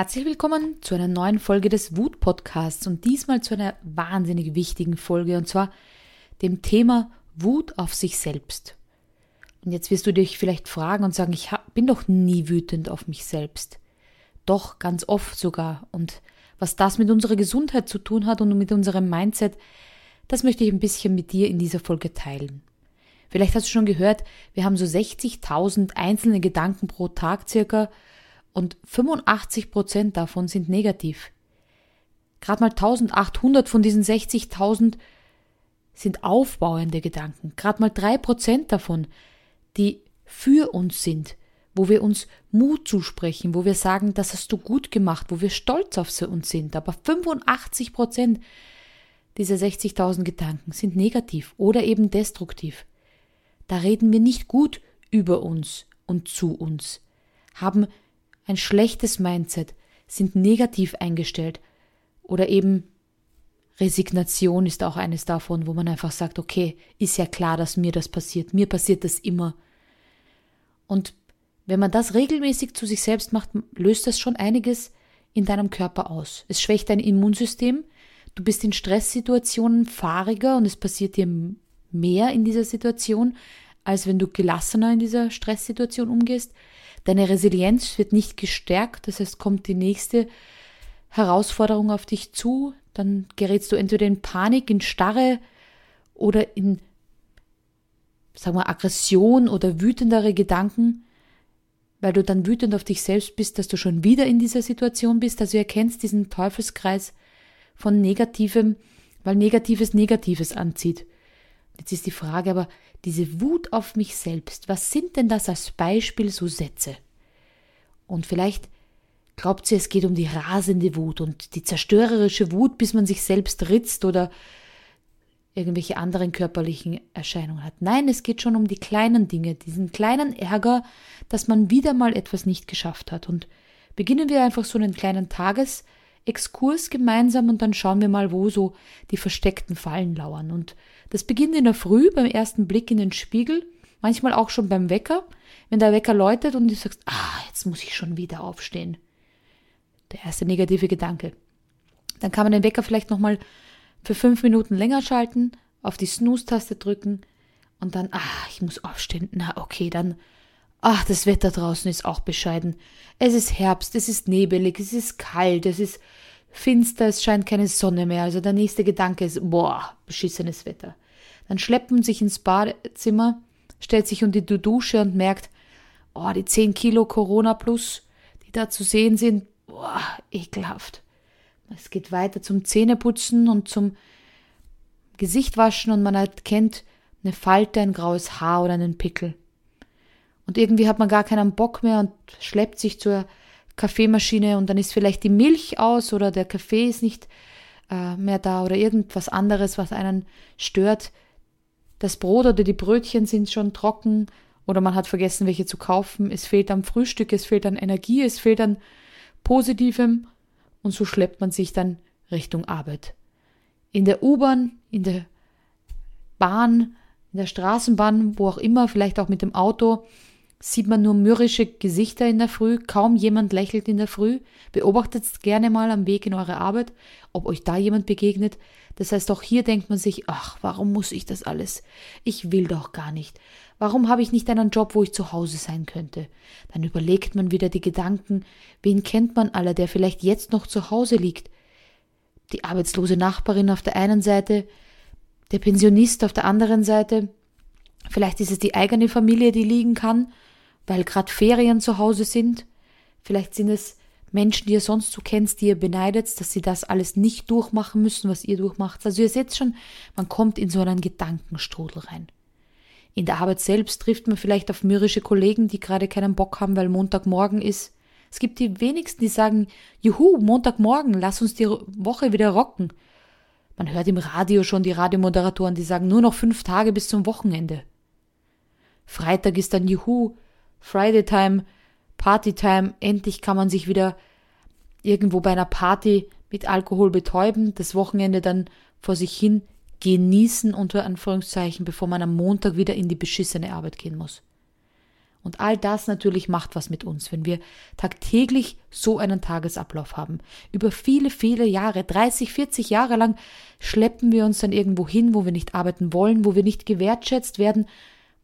Herzlich willkommen zu einer neuen Folge des Wut Podcasts und diesmal zu einer wahnsinnig wichtigen Folge und zwar dem Thema Wut auf sich selbst. Und jetzt wirst du dich vielleicht fragen und sagen, ich bin doch nie wütend auf mich selbst. Doch, ganz oft sogar. Und was das mit unserer Gesundheit zu tun hat und mit unserem Mindset, das möchte ich ein bisschen mit dir in dieser Folge teilen. Vielleicht hast du schon gehört, wir haben so 60.000 einzelne Gedanken pro Tag circa und 85 Prozent davon sind negativ. Gerade mal 1800 von diesen 60.000 sind aufbauende Gedanken. Gerade mal drei Prozent davon, die für uns sind, wo wir uns Mut zusprechen, wo wir sagen, das hast du gut gemacht, wo wir stolz auf uns sind. Aber 85 Prozent dieser 60.000 Gedanken sind negativ oder eben destruktiv. Da reden wir nicht gut über uns und zu uns, haben ein schlechtes Mindset, sind negativ eingestellt oder eben Resignation ist auch eines davon, wo man einfach sagt, okay, ist ja klar, dass mir das passiert, mir passiert das immer. Und wenn man das regelmäßig zu sich selbst macht, löst das schon einiges in deinem Körper aus. Es schwächt dein Immunsystem, du bist in Stresssituationen fahriger und es passiert dir mehr in dieser Situation, als wenn du gelassener in dieser Stresssituation umgehst. Deine Resilienz wird nicht gestärkt, das heißt, kommt die nächste Herausforderung auf dich zu, dann gerätst du entweder in Panik, in Starre oder in, sagen wir, Aggression oder wütendere Gedanken, weil du dann wütend auf dich selbst bist, dass du schon wieder in dieser Situation bist. Also du erkennst diesen Teufelskreis von Negativem, weil Negatives Negatives anzieht. Jetzt ist die Frage aber, diese Wut auf mich selbst, was sind denn das als Beispiel so Sätze? Und vielleicht glaubt sie, es geht um die rasende Wut und die zerstörerische Wut, bis man sich selbst ritzt oder irgendwelche anderen körperlichen Erscheinungen hat. Nein, es geht schon um die kleinen Dinge, diesen kleinen Ärger, dass man wieder mal etwas nicht geschafft hat. Und beginnen wir einfach so einen kleinen Tagesexkurs gemeinsam und dann schauen wir mal, wo so die versteckten Fallen lauern. Und das beginnt in der Früh beim ersten Blick in den Spiegel, manchmal auch schon beim Wecker, wenn der Wecker läutet und du sagst, ah, jetzt muss ich schon wieder aufstehen. Der erste negative Gedanke. Dann kann man den Wecker vielleicht nochmal für fünf Minuten länger schalten, auf die Snooze-Taste drücken und dann, ah, ich muss aufstehen. Na, okay, dann, ach, das Wetter draußen ist auch bescheiden. Es ist Herbst, es ist nebelig, es ist kalt, es ist finster, es scheint keine Sonne mehr. Also der nächste Gedanke ist, boah, beschissenes Wetter. Dann schleppt man sich ins Badezimmer, stellt sich unter die Dusche und merkt, oh, die 10 Kilo Corona plus, die da zu sehen sind, boah, ekelhaft. Es geht weiter zum Zähneputzen und zum Gesichtwaschen und man erkennt eine Falte, ein graues Haar oder einen Pickel. Und irgendwie hat man gar keinen Bock mehr und schleppt sich zur Kaffeemaschine und dann ist vielleicht die Milch aus oder der Kaffee ist nicht äh, mehr da oder irgendwas anderes, was einen stört das Brot oder die Brötchen sind schon trocken oder man hat vergessen, welche zu kaufen. Es fehlt am Frühstück, es fehlt an Energie, es fehlt an Positivem und so schleppt man sich dann Richtung Arbeit. In der U-Bahn, in der Bahn, in der Straßenbahn, wo auch immer, vielleicht auch mit dem Auto, sieht man nur mürrische Gesichter in der Früh, kaum jemand lächelt in der Früh. Beobachtet gerne mal am Weg in eure Arbeit, ob euch da jemand begegnet. Das heißt, auch hier denkt man sich, ach, warum muss ich das alles? Ich will doch gar nicht. Warum habe ich nicht einen Job, wo ich zu Hause sein könnte? Dann überlegt man wieder die Gedanken, wen kennt man alle, der vielleicht jetzt noch zu Hause liegt? Die arbeitslose Nachbarin auf der einen Seite, der Pensionist auf der anderen Seite, vielleicht ist es die eigene Familie, die liegen kann, weil gerade Ferien zu Hause sind. Vielleicht sind es Menschen, die ihr sonst so kennst, die ihr beneidet, dass sie das alles nicht durchmachen müssen, was ihr durchmacht. Also ihr seht schon, man kommt in so einen Gedankenstrudel rein. In der Arbeit selbst trifft man vielleicht auf mürrische Kollegen, die gerade keinen Bock haben, weil Montagmorgen ist. Es gibt die wenigsten, die sagen, juhu, Montagmorgen, lass uns die Woche wieder rocken. Man hört im Radio schon die Radiomoderatoren, die sagen nur noch fünf Tage bis zum Wochenende. Freitag ist dann Juhu, Friday Time, Party Time, endlich kann man sich wieder irgendwo bei einer Party mit Alkohol betäuben, das Wochenende dann vor sich hin genießen, unter Anführungszeichen, bevor man am Montag wieder in die beschissene Arbeit gehen muss. Und all das natürlich macht was mit uns, wenn wir tagtäglich so einen Tagesablauf haben. Über viele, viele Jahre, 30, 40 Jahre lang schleppen wir uns dann irgendwo hin, wo wir nicht arbeiten wollen, wo wir nicht gewertschätzt werden,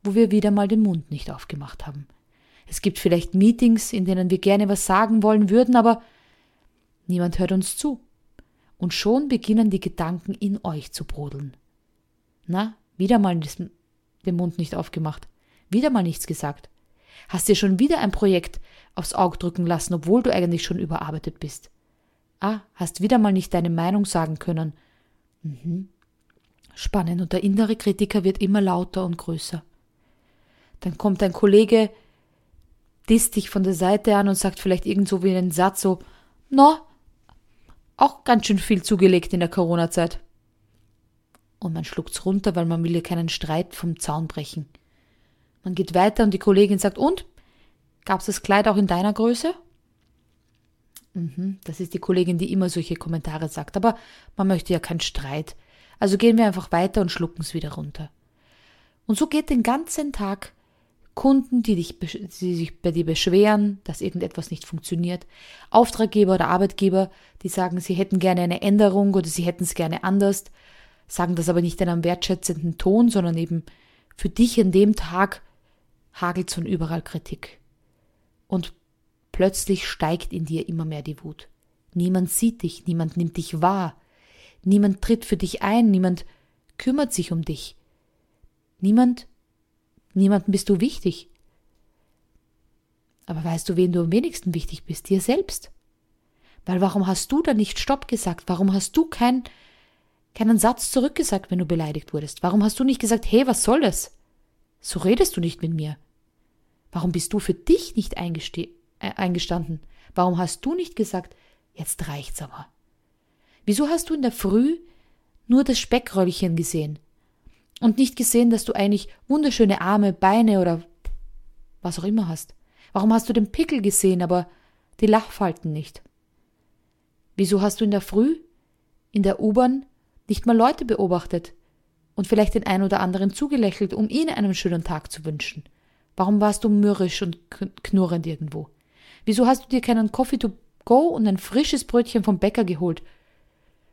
wo wir wieder mal den Mund nicht aufgemacht haben. Es gibt vielleicht Meetings, in denen wir gerne was sagen wollen würden, aber niemand hört uns zu. Und schon beginnen die Gedanken in euch zu brodeln. Na, wieder mal den Mund nicht aufgemacht, wieder mal nichts gesagt. Hast dir schon wieder ein Projekt aufs Auge drücken lassen, obwohl du eigentlich schon überarbeitet bist. Ah, hast wieder mal nicht deine Meinung sagen können. Mhm. Spannend, und der innere Kritiker wird immer lauter und größer. Dann kommt ein Kollege, disst dich von der Seite an und sagt vielleicht irgend so wie einen Satz so, no, auch ganz schön viel zugelegt in der Corona-Zeit. Und man schluckt's runter, weil man will ja keinen Streit vom Zaun brechen. Man geht weiter und die Kollegin sagt, und? Gab's das Kleid auch in deiner Größe? Mhm, das ist die Kollegin, die immer solche Kommentare sagt, aber man möchte ja keinen Streit. Also gehen wir einfach weiter und schlucken's wieder runter. Und so geht den ganzen Tag Kunden, die, dich, die sich bei dir beschweren, dass irgendetwas nicht funktioniert, Auftraggeber oder Arbeitgeber, die sagen, sie hätten gerne eine Änderung oder sie hätten es gerne anders, sagen das aber nicht in einem wertschätzenden Ton, sondern eben für dich an dem Tag hagelt von überall Kritik. Und plötzlich steigt in dir immer mehr die Wut. Niemand sieht dich, niemand nimmt dich wahr, niemand tritt für dich ein, niemand kümmert sich um dich. Niemand Niemandem bist du wichtig. Aber weißt du, wen du am wenigsten wichtig bist? Dir selbst. Weil warum hast du da nicht Stopp gesagt? Warum hast du kein, keinen Satz zurückgesagt, wenn du beleidigt wurdest? Warum hast du nicht gesagt, hey, was soll das? So redest du nicht mit mir. Warum bist du für dich nicht äh, eingestanden? Warum hast du nicht gesagt, jetzt reicht's aber? Wieso hast du in der Früh nur das Speckröllchen gesehen? Und nicht gesehen, dass du eigentlich wunderschöne Arme, Beine oder was auch immer hast? Warum hast du den Pickel gesehen, aber die Lachfalten nicht? Wieso hast du in der Früh, in der U-Bahn, nicht mal Leute beobachtet und vielleicht den einen oder anderen zugelächelt, um ihnen einen schönen Tag zu wünschen? Warum warst du mürrisch und knurrend irgendwo? Wieso hast du dir keinen Coffee to go und ein frisches Brötchen vom Bäcker geholt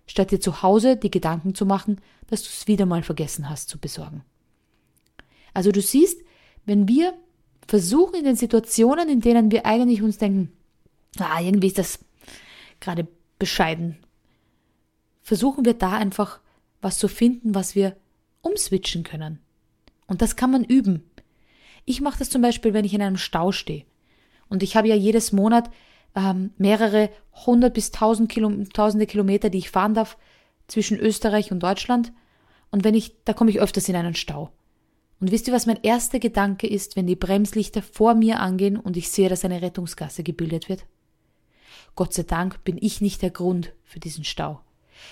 statt dir zu Hause die Gedanken zu machen, dass du es wieder mal vergessen hast zu besorgen. Also du siehst, wenn wir versuchen in den Situationen, in denen wir eigentlich uns denken, ah, irgendwie ist das gerade bescheiden, versuchen wir da einfach was zu finden, was wir umswitchen können. Und das kann man üben. Ich mache das zum Beispiel, wenn ich in einem Stau stehe. Und ich habe ja jedes Monat ähm, mehrere hundert bis tausend Kilo, tausende Kilometer, die ich fahren darf zwischen Österreich und Deutschland. Und wenn ich, da komme ich öfters in einen Stau. Und wisst ihr, was mein erster Gedanke ist, wenn die Bremslichter vor mir angehen und ich sehe, dass eine Rettungsgasse gebildet wird? Gott sei Dank bin ich nicht der Grund für diesen Stau.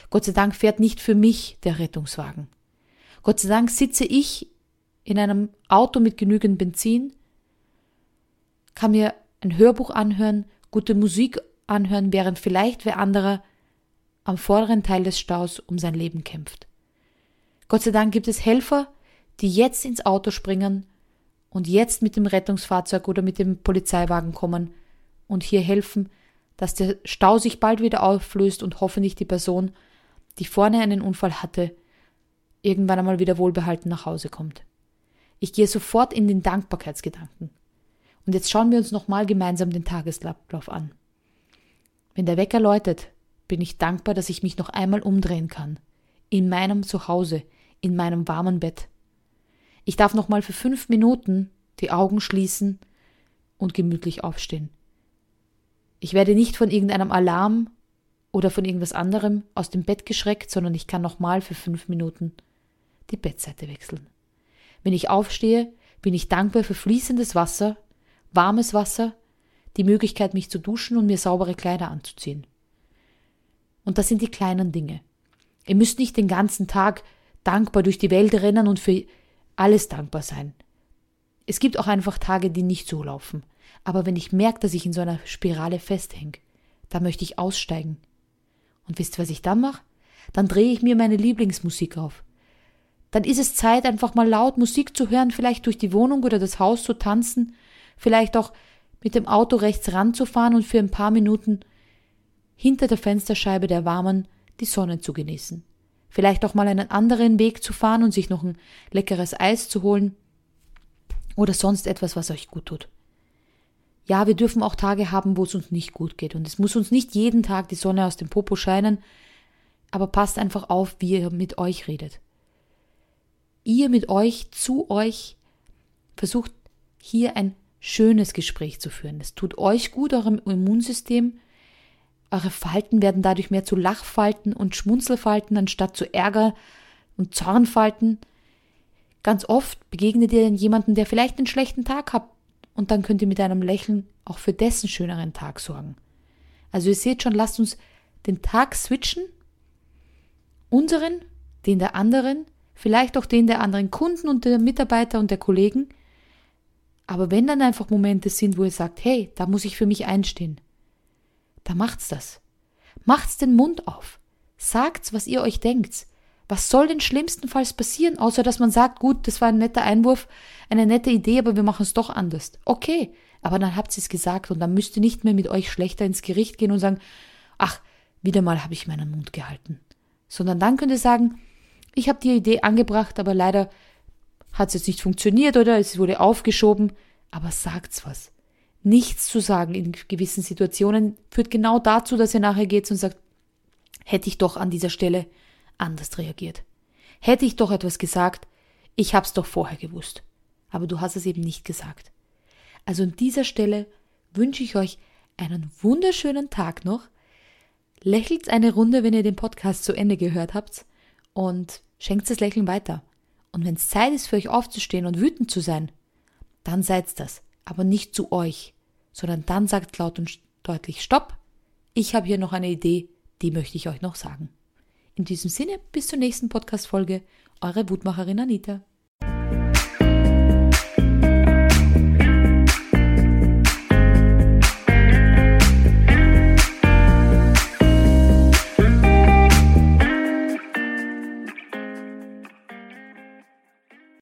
Gott sei Dank fährt nicht für mich der Rettungswagen. Gott sei Dank sitze ich in einem Auto mit genügend Benzin, kann mir ein Hörbuch anhören gute Musik anhören, während vielleicht wer anderer am vorderen Teil des Staus um sein Leben kämpft. Gott sei Dank gibt es Helfer, die jetzt ins Auto springen und jetzt mit dem Rettungsfahrzeug oder mit dem Polizeiwagen kommen und hier helfen, dass der Stau sich bald wieder auflöst und hoffentlich die Person, die vorne einen Unfall hatte, irgendwann einmal wieder wohlbehalten nach Hause kommt. Ich gehe sofort in den Dankbarkeitsgedanken. Und jetzt schauen wir uns nochmal gemeinsam den Tagesablauf an. Wenn der Wecker läutet, bin ich dankbar, dass ich mich noch einmal umdrehen kann. In meinem Zuhause, in meinem warmen Bett. Ich darf nochmal für fünf Minuten die Augen schließen und gemütlich aufstehen. Ich werde nicht von irgendeinem Alarm oder von irgendwas anderem aus dem Bett geschreckt, sondern ich kann nochmal für fünf Minuten die Bettseite wechseln. Wenn ich aufstehe, bin ich dankbar für fließendes Wasser warmes Wasser, die Möglichkeit, mich zu duschen und mir saubere Kleider anzuziehen. Und das sind die kleinen Dinge. Ihr müsst nicht den ganzen Tag dankbar durch die Welt rennen und für alles dankbar sein. Es gibt auch einfach Tage, die nicht so laufen. Aber wenn ich merke, dass ich in so einer Spirale festhänge, da möchte ich aussteigen. Und wisst ihr, was ich dann mache? Dann drehe ich mir meine Lieblingsmusik auf. Dann ist es Zeit, einfach mal laut Musik zu hören, vielleicht durch die Wohnung oder das Haus zu tanzen vielleicht auch mit dem Auto rechts ranzufahren und für ein paar Minuten hinter der Fensterscheibe der Warmen die Sonne zu genießen. Vielleicht auch mal einen anderen Weg zu fahren und sich noch ein leckeres Eis zu holen oder sonst etwas, was euch gut tut. Ja, wir dürfen auch Tage haben, wo es uns nicht gut geht und es muss uns nicht jeden Tag die Sonne aus dem Popo scheinen, aber passt einfach auf, wie ihr mit euch redet. Ihr mit euch, zu euch, versucht hier ein schönes Gespräch zu führen. Es tut euch gut, eurem Immunsystem. Eure Falten werden dadurch mehr zu Lachfalten und Schmunzelfalten anstatt zu Ärger und Zornfalten. Ganz oft begegnet ihr jemanden, der vielleicht einen schlechten Tag hat, und dann könnt ihr mit einem Lächeln auch für dessen schöneren Tag sorgen. Also ihr seht schon, lasst uns den Tag switchen, unseren, den der anderen, vielleicht auch den der anderen Kunden und der Mitarbeiter und der Kollegen, aber wenn dann einfach Momente sind, wo ihr sagt, hey, da muss ich für mich einstehen, da macht's das. Macht's den Mund auf. Sagt's, was ihr euch denkt. Was soll denn schlimmstenfalls passieren, außer dass man sagt, gut, das war ein netter Einwurf, eine nette Idee, aber wir machen es doch anders. Okay, aber dann habt ihr es gesagt und dann müsst ihr nicht mehr mit euch schlechter ins Gericht gehen und sagen, ach, wieder mal habe ich meinen Mund gehalten. Sondern dann könnt ihr sagen, ich habe die Idee angebracht, aber leider hat es jetzt nicht funktioniert oder es wurde aufgeschoben, aber sagt's was. Nichts zu sagen in gewissen Situationen führt genau dazu, dass ihr nachher geht und sagt, hätte ich doch an dieser Stelle anders reagiert. Hätte ich doch etwas gesagt, ich hab's doch vorher gewusst. Aber du hast es eben nicht gesagt. Also an dieser Stelle wünsche ich euch einen wunderschönen Tag noch. Lächelt eine Runde, wenn ihr den Podcast zu Ende gehört habt und schenkt das Lächeln weiter. Und wenn es Zeit ist für euch aufzustehen und wütend zu sein, dann seid's das. Aber nicht zu euch, sondern dann sagt laut und deutlich Stopp. Ich habe hier noch eine Idee, die möchte ich euch noch sagen. In diesem Sinne, bis zur nächsten Podcast-Folge. Eure Wutmacherin Anita.